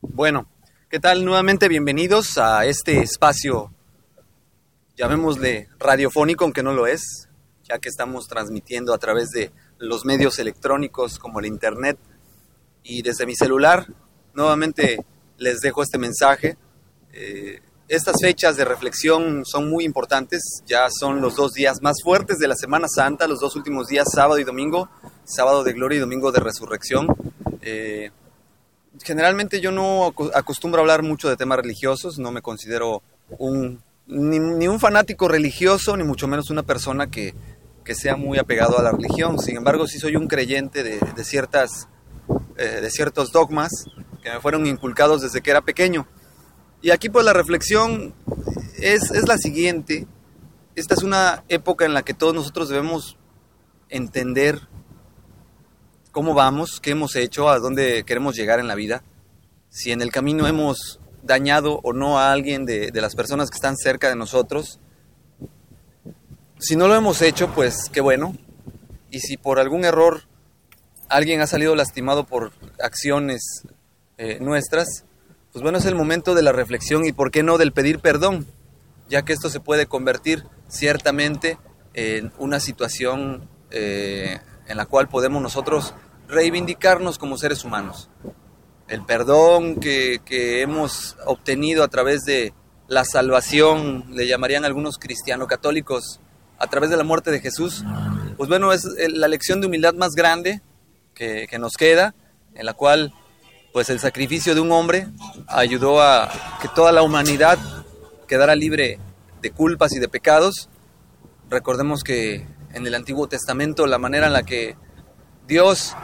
Bueno, ¿qué tal? Nuevamente bienvenidos a este espacio, llamémosle radiofónico, aunque no lo es, ya que estamos transmitiendo a través de los medios electrónicos como el Internet y desde mi celular. Nuevamente les dejo este mensaje. Eh, estas fechas de reflexión son muy importantes, ya son los dos días más fuertes de la Semana Santa, los dos últimos días, sábado y domingo, sábado de gloria y domingo de resurrección. Eh, generalmente yo no acostumbro a hablar mucho de temas religiosos, no me considero un, ni, un fanático religioso, ni mucho menos una persona que, sea muy apegado a la religión. Sin embargo, sí soy un creyente de, ciertas, eh, de ciertos dogmas que me fueron inculcados desde que era pequeño. Y aquí pues la reflexión es, es la siguiente. Esta es una época en la que todos nosotros debemos entender cómo vamos, qué hemos hecho, a dónde queremos llegar en la vida, si en el camino hemos dañado o no a alguien de, las personas que están cerca de nosotros. Si no lo hemos hecho, pues qué bueno. Y si por algún error alguien ha salido lastimado por acciones eh, nuestras, pues bueno, es el momento de la reflexión y por qué no del pedir perdón, ya que esto se puede convertir ciertamente en una situación eh, en la cual podemos nosotros reivindicarnos como seres humanos. El perdón que, hemos obtenido a través de la salvación, le llamarían algunos cristiano católicos, a través de la muerte de Jesús, pues bueno, es la lección de humildad más grande que, que nos queda, en la cual pues el sacrificio de un hombre ayudó a que toda la humanidad quedara libre de culpas y de pecados. Recordemos que en el Antiguo Testamento la manera en la que Dios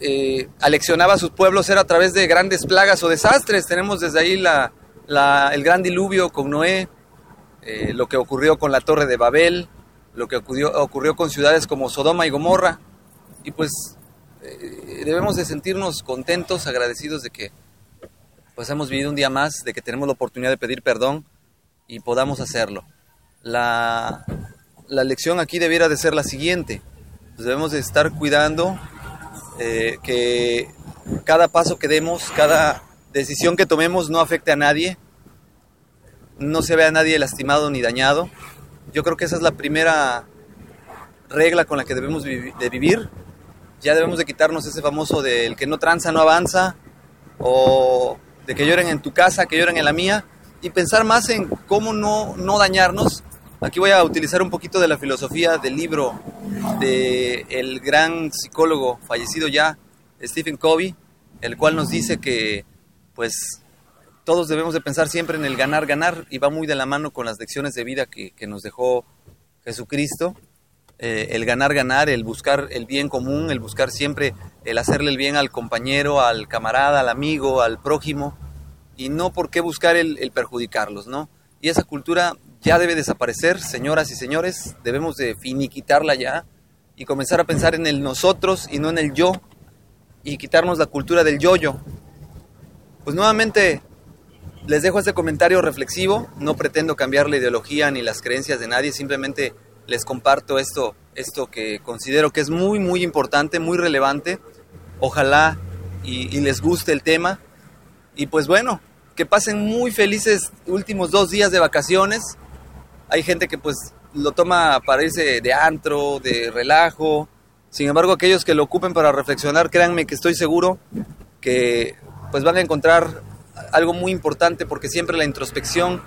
eh, aleccionaba a sus pueblos era a través de grandes plagas o desastres. Tenemos desde ahí el gran diluvio con Noé, eh, lo que ocurrió con la torre de Babel, lo que ocurrió, ocurrió con ciudades como Sodoma y Gomorra. Y pues eh, debemos de sentirnos contentos, agradecidos de que pues hemos vivido un día más, de que tenemos la oportunidad de pedir perdón y podamos hacerlo. La, la lección aquí debiera de ser la siguiente. Pues debemos de estar cuidando eh, que cada paso que demos, cada decisión que tomemos no afecte a nadie, no se vea a nadie lastimado ni dañado. Yo creo que esa es la primera regla con la que debemos de vivir. Ya debemos de quitarnos ese famoso del que no tranza no avanza o de que lloren en tu casa, que lloren en la mía y pensar más en cómo no, no dañarnos Aquí voy a utilizar un poquito de la filosofía del libro del el gran psicólogo fallecido ya, Stephen Covey, el cual nos dice que pues todos debemos de pensar siempre en el ganar, ganar y va muy de la mano con las lecciones de vida que, nos dejó Jesucristo. Eh, el ganar, ganar, el buscar el bien común, el buscar siempre el hacerle el bien al compañero, al camarada, al amigo, al prójimo y no por qué buscar el, el perjudicarlos, ¿no? Y esa cultura ya debe desaparecer, señoras y señores, debemos de finiquitarla ya y comenzar a pensar en el nosotros y no en el yo y quitarnos la cultura del yo-yo. Pues nuevamente les dejo este comentario reflexivo, no pretendo cambiar la ideología ni las creencias de nadie, simplemente les comparto esto, esto que considero que es muy muy importante, muy relevante. Ojalá y, y les guste el tema. Y pues bueno, que pasen muy felices últimos dos días de vacaciones hay gente que pues lo toma para irse de antro, de relajo, Sin embargo, aquellos que lo ocupen para reflexionar, créanme que estoy seguro que pues van a encontrar algo muy importante porque siempre la introspección,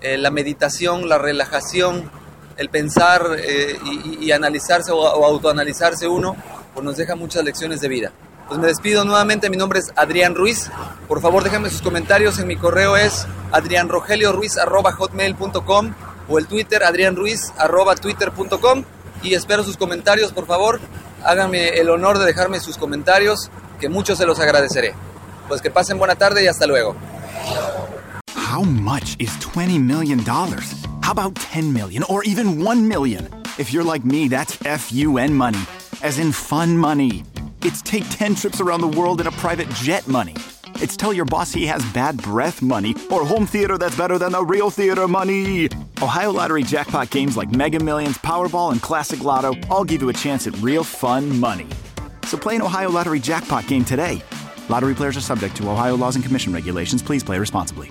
eh, la meditación, la relajación, el pensar eh, y, analizarse o, autoanalizarse uno, pues nos deja muchas lecciones de vida. Pues me despido nuevamente, mi nombre es Adrián Ruiz. Por favor, déjenme sus comentarios. En mi correo es adrianrogelioruiz.com o el Twitter y espero sus comentarios, por favor. Háganme el honor de dejarme sus comentarios, que muchos se los agradeceré. Pues que pasen buena tarde y hasta luego. How much is 20 million dollars? How about 10 million or even 1 million? If you're like me, that's FUN money, as in fun money. It's take 10 trips around the world in a private jet money. It's tell your boss he has bad breath money or home theater that's better than the real theater money. Ohio Lottery jackpot games like Mega Millions, Powerball, and Classic Lotto all give you a chance at real fun money. So play an Ohio Lottery jackpot game today. Lottery players are subject to Ohio laws and commission regulations. Please play responsibly.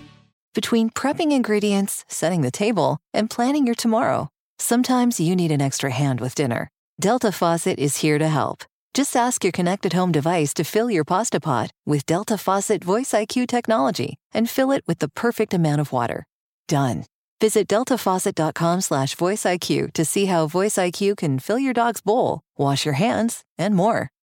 Between prepping ingredients, setting the table, and planning your tomorrow, sometimes you need an extra hand with dinner. Delta Faucet is here to help. Just ask your connected home device to fill your pasta pot with Delta Faucet Voice IQ technology and fill it with the perfect amount of water. Done. Visit deltafaucet.com slash voiceIQ to see how Voice IQ can fill your dog's bowl, wash your hands, and more.